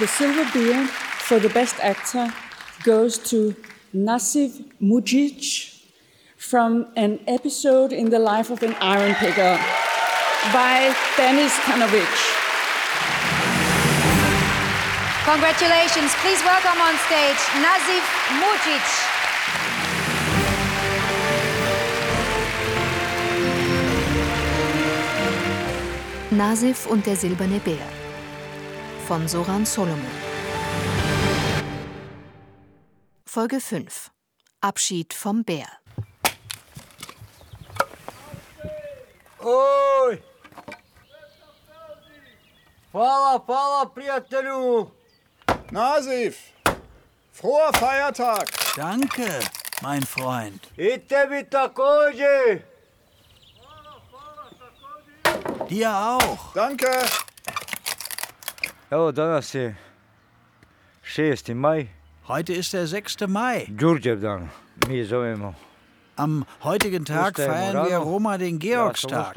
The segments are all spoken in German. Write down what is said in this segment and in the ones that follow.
the silver beer for the best actor goes to Nasif Mujic from an episode in the life of an iron picker by Denis Kanovic. Congratulations. Please welcome on stage Nazif Mujic. Nasif und der silberne Bär von Soran Solomon. Folge 5 Abschied vom Bär. Oj! Hvala, hvala, prijatelju! Nasif, froher Feiertag! Danke, mein Freund. I tebi također! Dir auch. Danke! Evo danas je 6. maj, Heute ist der 6. Mai. Đurđev dan. Mi je zovemo. Am heutigen Tag feiern wir. Roma den Ja Georgstag.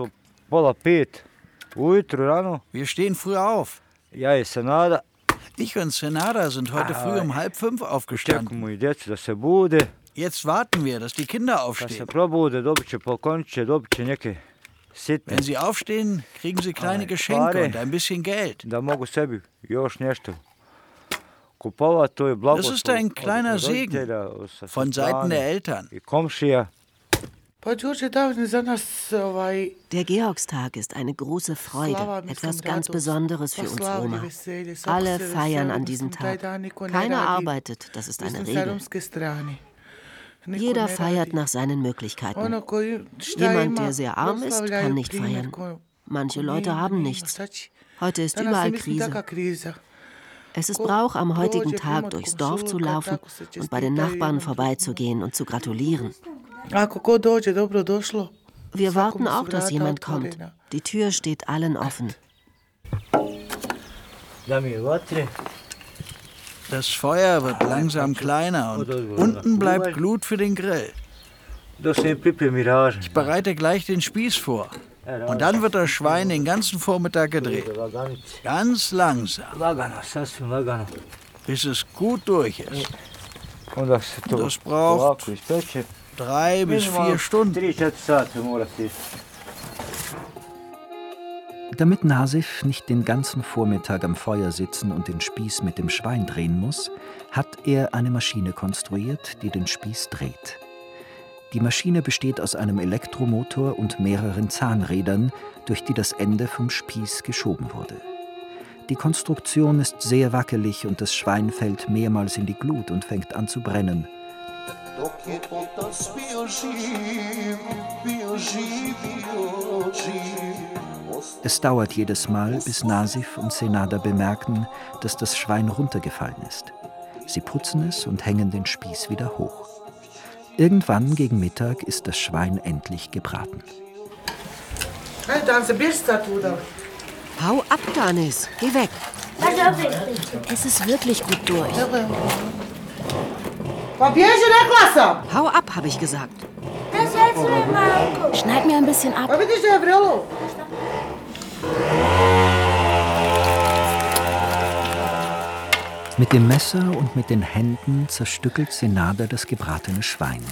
Wir stehen früh auf. Ja i Senada. Ich und Senada sind heute früh um halb fünf aufgestanden. Jetzt warten wir, dass die Kinder aufstehen. Wenn sie aufstehen, kriegen sie kleine Ai, Geschenke pare. und ein bisschen Geld. Das ist ein kleiner sa Von Seiten der Eltern. Der Georgstag ist eine große Freude, etwas ganz Besonderes für uns Roma. Alle feiern an diesem Tag. ne Keiner arbeitet, das ist eine Regel. Jeder feiert nach seinen Möglichkeiten. Jemand, der sehr arm ist, kann nicht feiern. Manche Leute haben nichts. Heute ist überall Krise. Es ist Brauch, am heutigen Tag durchs Dorf zu laufen und bei den Nachbarn vorbeizugehen und zu gratulieren. Wir warten auch, dass jemand kommt. Die Tür steht allen offen. Da mi je vatre. Das Feuer wird langsam kleiner und unten bleibt Glut für den Grill. Ich bereite gleich den Spieß vor. Und dann wird das Schwein den ganzen Vormittag gedreht. Ganz langsam, bis es gut durch ist. Das braucht. Drei bis vier Stunden. Damit Nasif nicht den ganzen Vormittag am Feuer sitzen und den Spieß mit dem Schwein drehen muss, hat er eine Maschine konstruiert, die den Spieß dreht. Die Maschine besteht aus einem Elektromotor und mehreren Zahnrädern, durch die das Ende vom Spieß geschoben wurde. Die Konstruktion ist sehr wackelig und das Schwein fällt mehrmals in die Glut und fängt an zu brennen. Es dauert jedes Mal, bis Nasif und Senada bemerken, dass das Schwein runtergefallen ist. Sie putzen es und hängen den Spieß wieder hoch. Irgendwann gegen Mittag ist das Schwein endlich gebraten. Hau ab, Danis. Geh weg. Es ist wirklich gut durch. Hau ab, habe ich gesagt. Schneid mir ein bisschen ab. Mit dem Messer und mit den Händen zerstückelt Senada das gebratene Schwein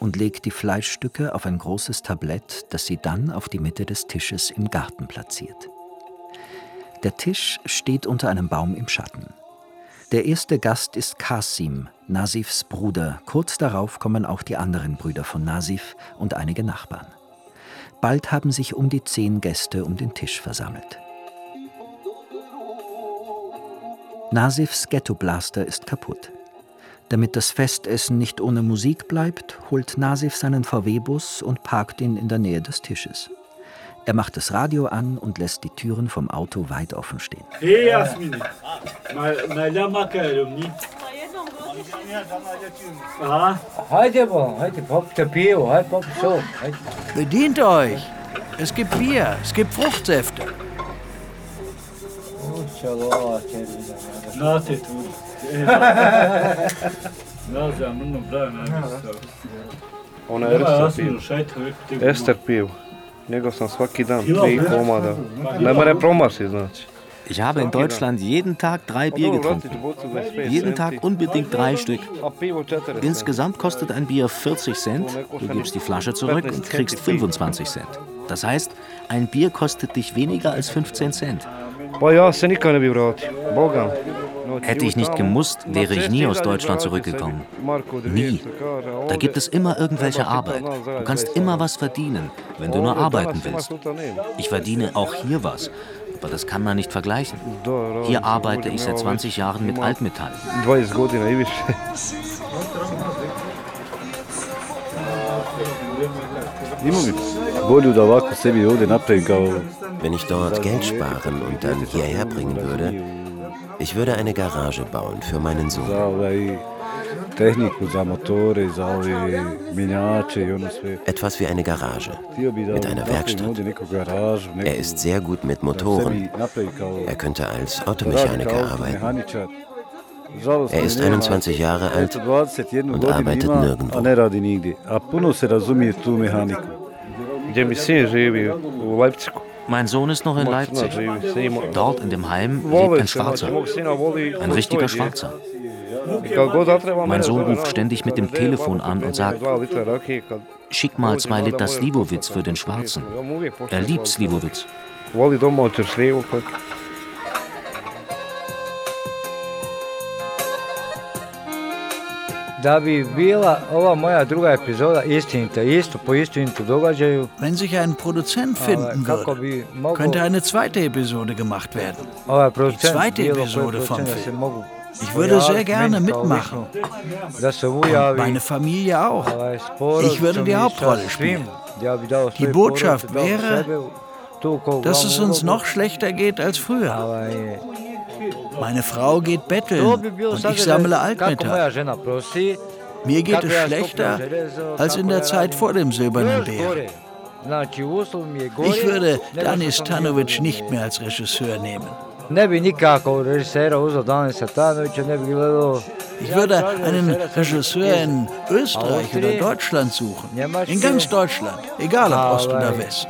und legt die Fleischstücke auf ein großes Tablett, das sie dann auf die Mitte des Tisches im Garten platziert. Der Tisch steht unter einem Baum im Schatten. Der erste Gast ist Kasim, Nasifs Bruder. Kurz darauf kommen auch die anderen Brüder von Nasif und einige Nachbarn. Bald haben sich um die zehn Gäste um den Tisch versammelt. Nasifs Ghettoblaster ist kaputt. Damit das Festessen nicht ohne Musik bleibt, holt Nasif seinen VW-Bus und parkt ihn in der Nähe des Tisches. Er macht das Radio an und lässt die Türen vom Auto weit offen stehen. Hey Jasmine, mal, mal da makarom, ni? Aha. Hajde bo, hajde, popite pivo, hajde popite so. Hajde. Bedient euch! Es gibt Bier, es gibt Fruchtsäfte. Čalo, červi. Znate tu. Ne znam, ono pravi najbolje. Ona je te Ester piv. Njegov sam svaki dan, tri ne? komada. Ma, Ne kilo. more promasi, znači. Ich habe in Deutschland jeden Tag drei Bier getrunken. Jeden Tag unbedingt drei Stück. Insgesamt kostet ein Bier 40 Cent. Du gibst die Flasche zurück und kriegst 25 Cent. Das heißt, ein Bier kostet dich weniger als 15 Cent. Hätte ich nicht gemusst, wäre ich nie aus Deutschland zurückgekommen. Nie. Da gibt es immer irgendwelche Arbeit. Du kannst immer was verdienen, wenn du nur arbeiten willst. Ich verdiene auch hier was, aber das kann man nicht vergleichen. Hier arbeite ich seit 20 Jahren mit Altmetall. Wenn ich dort Geld sparen und dann hierher bringen würde, ich würde eine Garage bauen für meinen Sohn. Etwas wie eine Garage mit einer Werkstatt. Er ist sehr gut mit Motoren. Er könnte als Automechaniker arbeiten. Er ist 21 Jahre alt und arbeitet nirgendwo. Mein Sohn ist noch in Leipzig. Dort in dem Heim lebt ein Schwarzer. Ein richtiger Schwarzer. Mein Sohn ruft ständig mit dem Telefon an und sagt, schick mal zwei Liter Slivovitz für den Schwarzen. Er liebt Slivovitz. Da bi bila ova moja druga epizoda istinita, isto po istinitu događaju. Wenn sich ein Produzent finden würde, könnte eine zweite Episode gemacht werden. Die zweite Episode vom Film. Ich würde sehr gerne mitmachen. Und meine Familie auch. Ich würde die Hauptrolle spielen. Die Botschaft wäre, dass es uns noch schlechter geht als früher. Meine Frau geht betteln und ich sammle Altmetall. Mir geht es schlechter als in der Zeit vor dem Silbernen Bär. Ich würde Danis Tanovic nicht mehr als Regisseur nehmen. Ich würde einen Regisseur in Österreich oder Deutschland suchen. In ganz Deutschland, egal ob Ost oder West.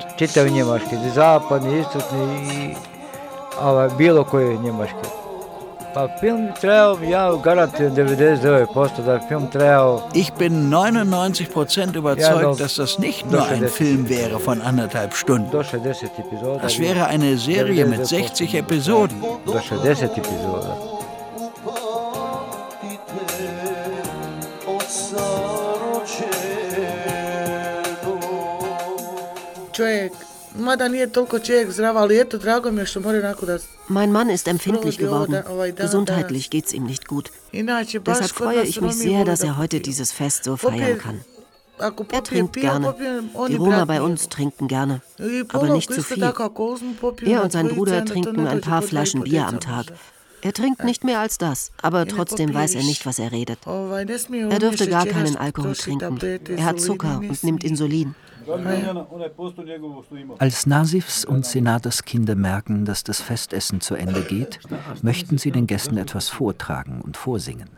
ovaj, bilo koje Njemačke. Pa film trebao, ja garantujem 99% da film trebao... Ich bin 99% überzeugt, dass das nicht nur ein Film wäre von anderthalb Stunden. Das wäre eine Serie mit 60 Episoden. Do 60 epizoda. Čovjek, mada nije toliko čovjek zdrav, ali eto, drago mi je što mora onako da... Mein Mann ist empfindlich geworden. Gesundheitlich geht's ihm nicht gut. Deshalb freue ich mich sehr, dass er heute dieses Fest so feiern kann. Er trinkt gerne. Die Roma bei uns trinken gerne, aber nicht zu viel. Er und sein Bruder trinken ein paar Flaschen Bier am Tag. Er trinkt nicht mehr als das, aber trotzdem weiß er nicht, was er redet. Er dürfte gar keinen Alkohol trinken. Er hat Zucker und nimmt Insulin. Als Nasifs und Senadas Kinder merken, dass das Festessen zu Ende geht, möchten sie den Gästen etwas vortragen und vorsingen.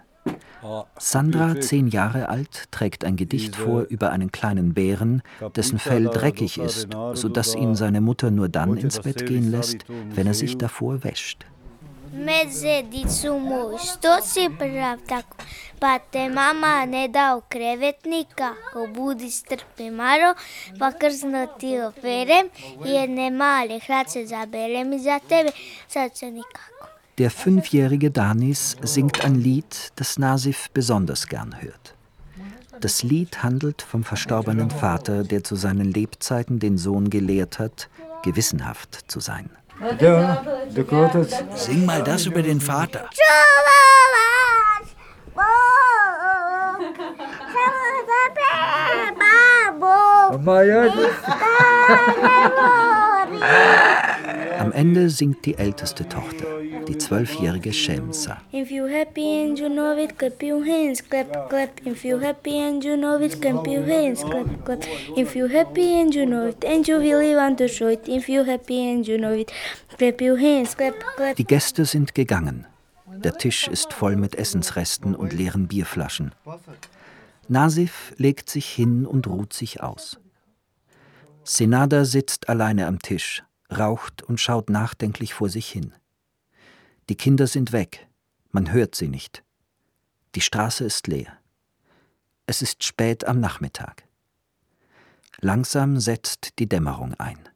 Sandra, zehn Jahre alt, trägt ein Gedicht vor über einen kleinen Bären, dessen Fell dreckig ist, sodass ihn seine Mutter nur dann ins Bett gehen lässt, wenn er sich davor wäscht. Medvedicu mu, što si prav tako? Pa te mama ne da krevetnika, obudi strpe maro, pa krzno ti operem, jedne male hlače zaberem i za tebe, sad se nikako. Der fünfjährige Danis singt ein Lied, das Nasif besonders gern hört. Das Lied handelt vom verstorbenen Vater, der zu seinen Lebzeiten den Sohn gelehrt hat, gewissenhaft zu sein. Sing mal das über den Vater. Am Ende singt die älteste Tochter, die zwölfjährige Shemsa. Die Gäste sind gegangen. Der Tisch ist voll mit Essensresten und leeren Bierflaschen. Nasif legt sich hin und ruht sich aus. Senada sitzt alleine am Tisch, raucht und schaut nachdenklich vor sich hin. Die Kinder sind weg. Man hört sie nicht. Die Straße ist leer. Es ist spät am Nachmittag. Langsam setzt die Dämmerung ein.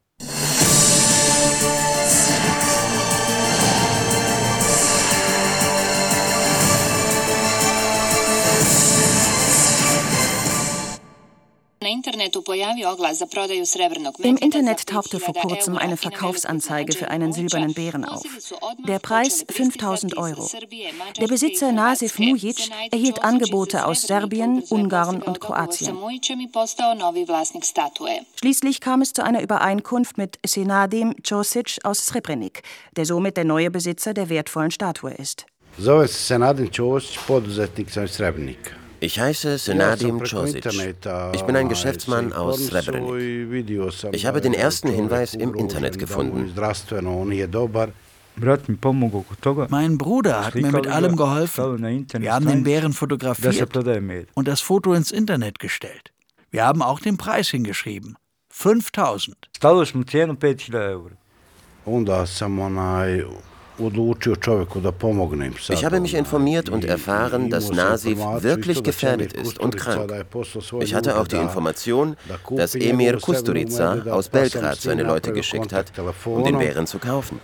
Im Internet tauchte vor kurzem eine Verkaufsanzeige für einen silbernen Bären auf. Der Preis 5000 Euro. Der Besitzer Nasif Mujic erhielt Angebote aus Serbien, Ungarn und Kroatien. Schließlich kam es zu einer Übereinkunft mit Senadim Ćosić aus Srebrenik, der somit der neue Besitzer der wertvollen Statue ist. Zove se Senadim Ćosić, poduzetnik iz Srebrenika. Ich heiße Senadim Čosić. Ich bin ein Geschäftsmann aus Srebrenik. Ich habe den ersten Hinweis im Internet gefunden. Mein Bruder hat mir mit allem geholfen. Wir haben den Bären fotografiert und das Foto ins Internet gestellt. Wir haben auch den Preis hingeschrieben. 5000. Onda sam onaj ich habe mich informiert und erfahren, dass Nasif wirklich gefährdet ist und krank. Ich hatte auch die Information, dass Emir Kusturica aus Belgrad seine Leute geschickt hat, um den Bären zu kaufen.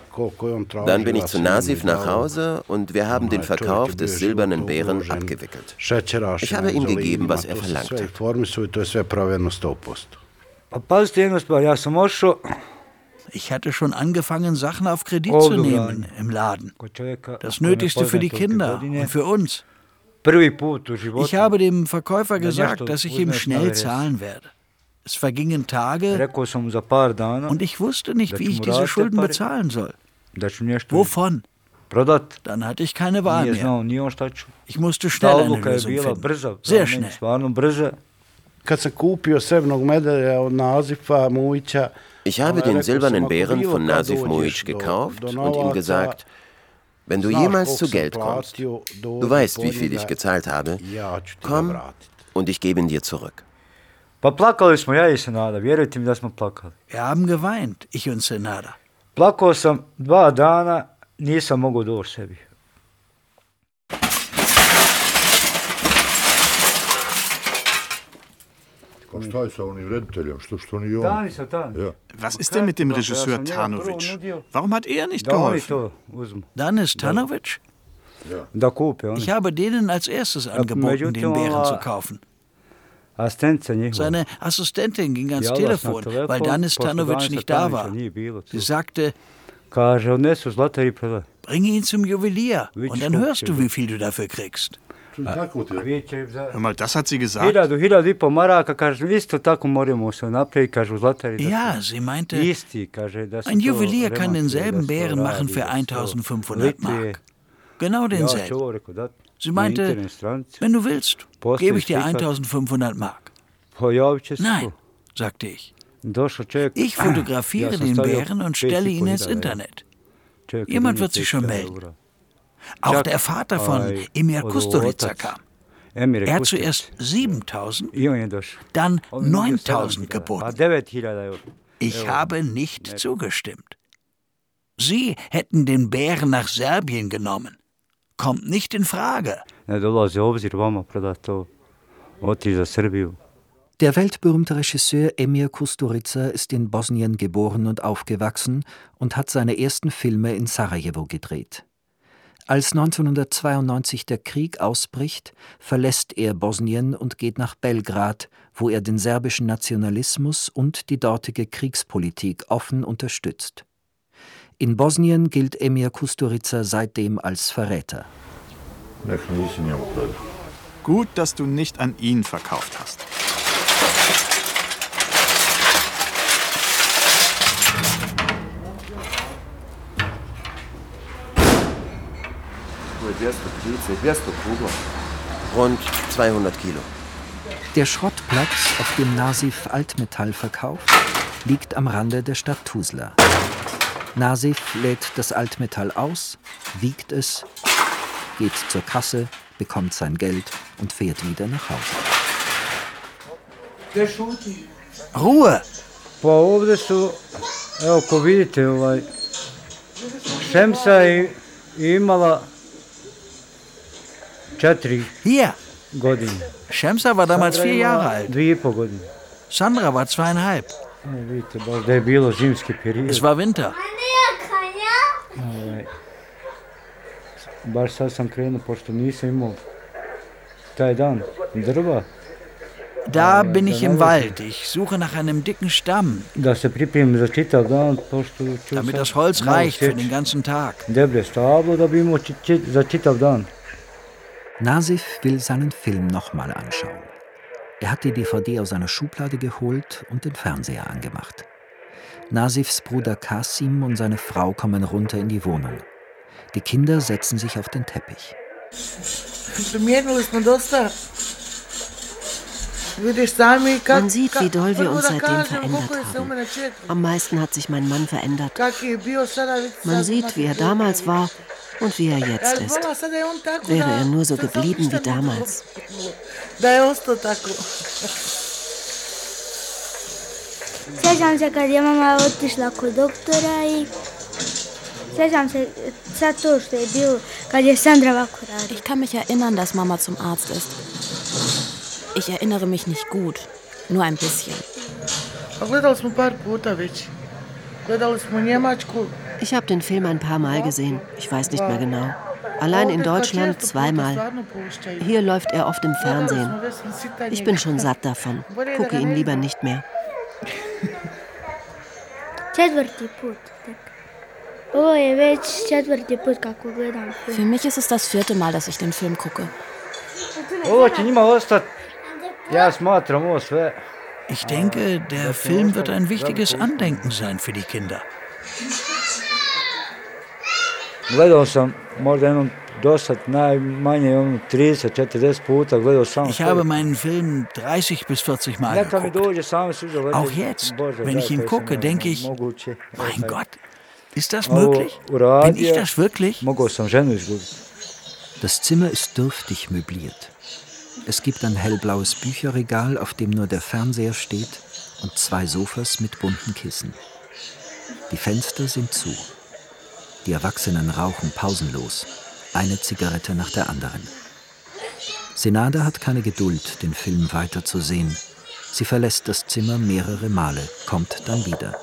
Dann bin ich zu Nasif nach Hause und wir haben den Verkauf des silbernen Bären abgewickelt. Ich habe ihm gegeben, was er verlangt hat. Ich hatte schon angefangen, Sachen auf Kredit zu nehmen im Laden. Das Nötigste für die Kinder und für uns. Ich habe dem Verkäufer gesagt, dass ich ihm schnell zahlen werde. Es vergingen Tage und ich wusste nicht, wie ich diese Schulden bezahlen soll. Wovon? Dann hatte ich keine Wahl mehr. Ich musste schnell eine Lösung finden. Sehr schnell. Kad sam kupio srebrnog medalja od Nazifa Mujića, ich habe den silbernen Bären von Nasif Mujic gekauft und ihm gesagt, wenn du jemals zu Geld kommst, du weißt, wie viel ich gezahlt habe, komm und ich gebe ihn dir zurück. Wir haben geweint, ich und Senada. Plakao sam dva dana, nisam mogao doći sebi. Was ist denn mit dem Regisseur Tanovic? Warum hat er nicht geholfen? Danis Tanovic? Ich habe denen als erstes angeboten, den Bären zu kaufen. Seine Assistentin ging ans Telefon, weil Danis Tanovic nicht da war. Sie sagte, bring ihn zum Juwelier und dann hörst du, wie viel du dafür kriegst. Mal, das hat sie gesagt? Ja, sie meinte, ein Juwelier kann denselben Bären machen für 1500 Mark. Genau denselben. Sie meinte, wenn du willst, gebe ich dir 1500 Mark. Nein, sagte ich. Ich fotografiere den Bären und stelle ihn ins Internet. Jemand wird sich schon melden. Auch der Vater von Emir Kusturica kam. Er hat zuerst 7000, dann 9000 geboten. Ich habe nicht zugestimmt. Sie hätten den Bären nach Serbien genommen. Kommt nicht in Frage. Der weltberühmte Regisseur Emir Kusturica ist in Bosnien geboren und aufgewachsen und hat seine ersten Filme in Sarajevo gedreht. Als 1992 der Krieg ausbricht, verlässt er Bosnien und geht nach Belgrad, wo er den serbischen Nationalismus und die dortige Kriegspolitik offen unterstützt. In Bosnien gilt Emir Kusturica seitdem als Verräter. Gut, dass du nicht an ihn verkauft hast. 230, 200 Kugeln. Rund 200 Kilo. Der Schrottplatz, auf dem Nasif Altmetall verkauft, liegt am Rande der Stadt Tuzla. Nasif lädt das Altmetall aus, wiegt es, geht zur Kasse, bekommt sein Geld und fährt wieder nach Hause. Ruhe! Pa ovdje su, evo ko vidite, ovaj, šemsa imala Hier. Shemsa war damals vier Jahre alt. Sandra war zweieinhalb. E. Es war Winter. Ovaj, baš sad sam krenuo, pošto nisam imao taj dan drva. Da bin ich im Wald. Ich suche nach einem dicken Stamm, damit das Holz reicht für den ganzen Tag. Nasif will seinen Film nochmal anschauen. Er hat die DVD aus einer Schublade geholt und den Fernseher angemacht. Nasifs Bruder Kasim und seine Frau kommen runter in die Wohnung. Die Kinder setzen sich auf den Teppich. Man sieht, wie doll wir uns seitdem verändert haben. Am meisten hat sich mein Mann verändert. Man sieht, wie er damals war und wie er jetzt Ja, ist. Wäre er nur so geblieben wie damals. Sjećam se kad je mama otišla kod doktora i sjećam se sad to što je bilo kad je Sandra ovako radila. Ich kann mich erinnern, dass Mama zum Arzt ist. Ich erinnere mich nicht gut, nur ein bisschen. Gledali smo par puta već. Gledali smo Njemačku. Ich habe den Film ein paar Mal gesehen. Ich weiß nicht mehr genau. Allein in Deutschland zweimal. Hier läuft er oft im Fernsehen. Ich bin schon satt davon. Gucke ihn lieber nicht mehr. Für mich ist es das vierte Mal, dass ich den Film gucke. Sve. Ich denke, der Film wird ein wichtiges Andenken sein für die Kinder. Gledao sam možda jednom dosad najmanje ono 30-40 puta gledao sam Ich habe meinen Film 30 bis 40 Mal geguckt. Auch jetzt, wenn ich ihn gucke, denke ich. Mein Gott, ist das möglich? Bin ich das wirklich? Das Zimmer ist dürftig möbliert. Es gibt ein hellblaues Bücherregal, auf dem nur der Fernseher steht, und zwei Sofas mit bunten Kissen. Die Fenster sind zu. Die Erwachsenen rauchen pausenlos, eine Zigarette nach der anderen. Senada hat keine Geduld, den Film weiterzusehen. Sie verlässt das Zimmer mehrere Male, kommt dann wieder.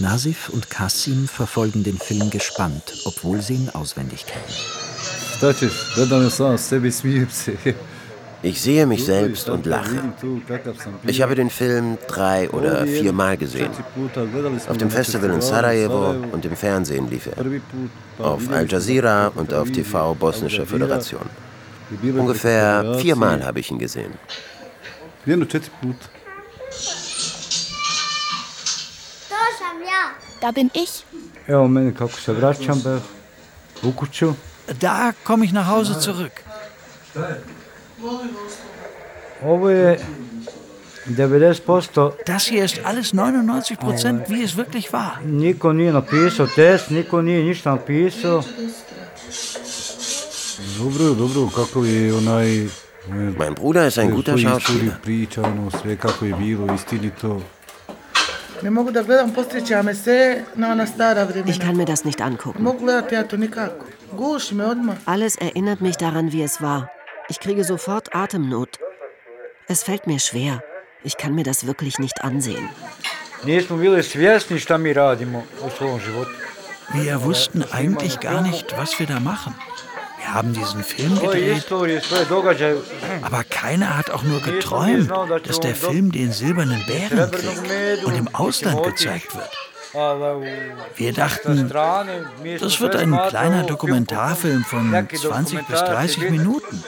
Nasif und Kasim verfolgen den Film gespannt, obwohl sie ihn auswendig kennen. Ich sehe mich selbst und lache. Ich habe den Film drei oder viermal gesehen. Auf dem Festival in Sarajevo und im Fernsehen lief er. Auf Al Jazeera und auf TV Bosnische Föderation. Ungefähr viermal habe ich ihn gesehen. Da bin ich. Da komme ich nach Hause zurück. Ovo je 90% Das hier ist alles 99 Prozent, wie es wirklich war. niko nije napisao test, niko nije ništa napisao. Dobro, dobro, kako je onaj... Mein Bruder ist ein guter Schauspieler. priča, ono sve kako je bilo, istinito. Ne mogu da gledam, posjeća me sve na ona stara vremena. Ich kann mir das nicht angucken. Mogu gledati ja to nikako. Guši me odmah. Alles erinnert mich daran, wie es war. Ich kriege sofort Atemnot. Es fällt mir schwer. Ich kann mir das wirklich nicht ansehen. Wir wussten eigentlich gar nicht, was wir da machen. Wir haben diesen Film gedreht, aber keiner hat auch nur geträumt, dass der Film den silbernen Bärenkrieg und im Ausland gezeigt wird. Wir dachten, das wird ein kleiner Dokumentarfilm von 20 bis 30 Minuten.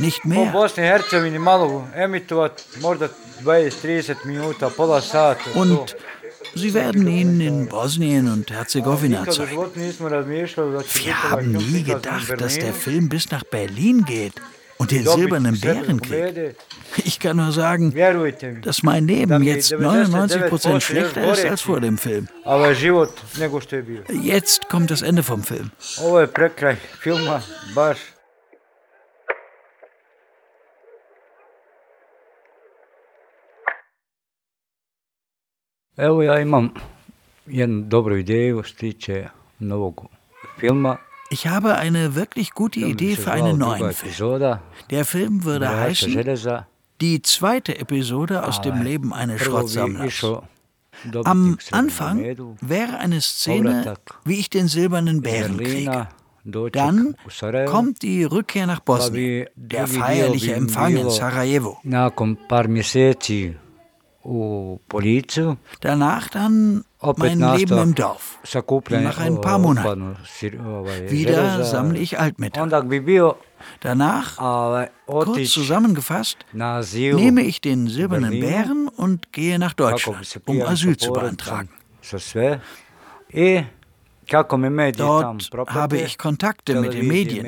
Nicht mehr. Bosni i Hercegovini malo emitovat, možda 20-30 minuta, pola sata. to. Und sie werden ihn in Bosnien und Herzegowina zeigen. Wir haben nie gedacht, dass der. Film bis nach Berlin geht und den silbernen sve Bärenkrieg. pobjede. Ich kann nur sagen, dass mein Leben jetzt 99% schlechter ist als vor dem Film. Jetzt kommt das Ende vom Film. Ovo je prekraj filma, baš. Evo ja imam jednu dobru ideju što tiče novog filma Ich habe eine wirklich gute Idee für einen neuen Film. Der Film würde heißen Die zweite Episode aus dem Leben eines Schrottsammlers. Am Anfang wäre eine Szene, wie ich den silbernen Bären kriege. Dann kommt die Rückkehr nach Bosnien, der feierliche Empfang in Sarajevo. Danach dann mein Leben im Dorf. Nach ein paar Monaten. Wieder sammle ich Altmetall. Danach, kurz zusammengefasst, nehme ich den silbernen Bären und gehe nach Deutschland, um Asyl zu beantragen. Dort habe ich Kontakte mit den Medien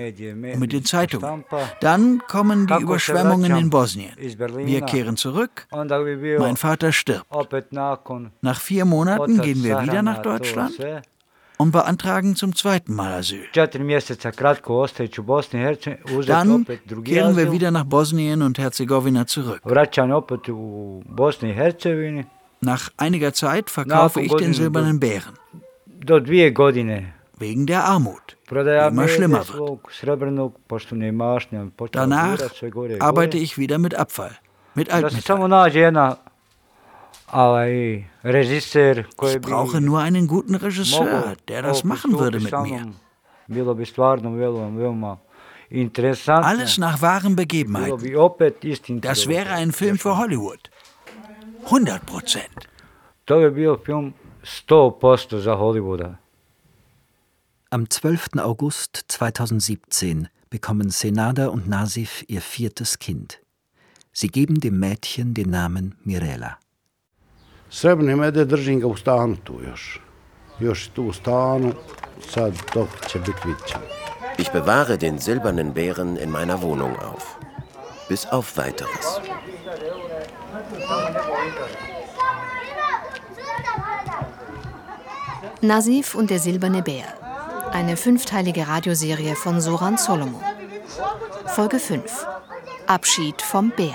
und mit den Zeitungen. Dann kommen die Überschwemmungen in Bosnien. Wir kehren zurück. Mein Vater stirbt. Nach vier Monaten gehen wir wieder nach Deutschland und beantragen zum zweiten Mal Asyl. Dann kehren wir wieder nach Bosnien und Herzegowina zurück. Nach einiger Zeit verkaufe ich den silbernen Bären do dvije godine. Wegen der Armut, die immer schlimmer wird. Danach arbeite ich wieder mit Abfall, mit Altmetall. Ich brauche nur einen guten Regisseur, der das machen würde mit mir. Alles nach wahren Begebenheiten. Das wäre ein Film für Hollywood. 100 Prozent. 100% za Hollywooda. Am 12. August 2017 bekommen Senada und Nasif ihr viertes Kind. Sie geben dem Mädchen den Namen Mirela. Srebrni mede držim ga u stanu tu još. Još tu u stanu, sad dok će biti vidće. Ich bewahre den silbernen Bären in meiner Wohnung auf. Bis auf weiteres. Nasif und der silberne Bär. Eine fünfteilige Radioserie von Soran Solomon. Folge 5. Abschied vom Bär.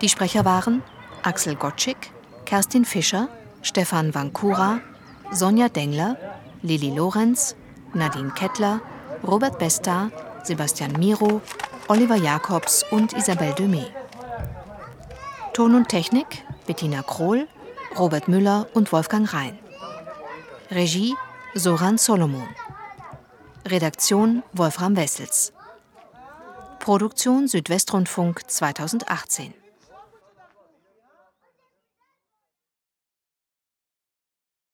Die Sprecher waren Axel Gottschik, Kerstin Fischer, Stefan Vankura, Sonja Dengler, Lili Lorenz, Nadine Kettler, Robert Besta, Sebastian Miro, Oliver Jacobs und Isabelle Demey. Ton und Technik Bettina Krohl, Robert Müller und Wolfgang Rhein. Regie Soran Solomon. Redaktion Wolfram Wessels. Produktion Südwestrundfunk 2018.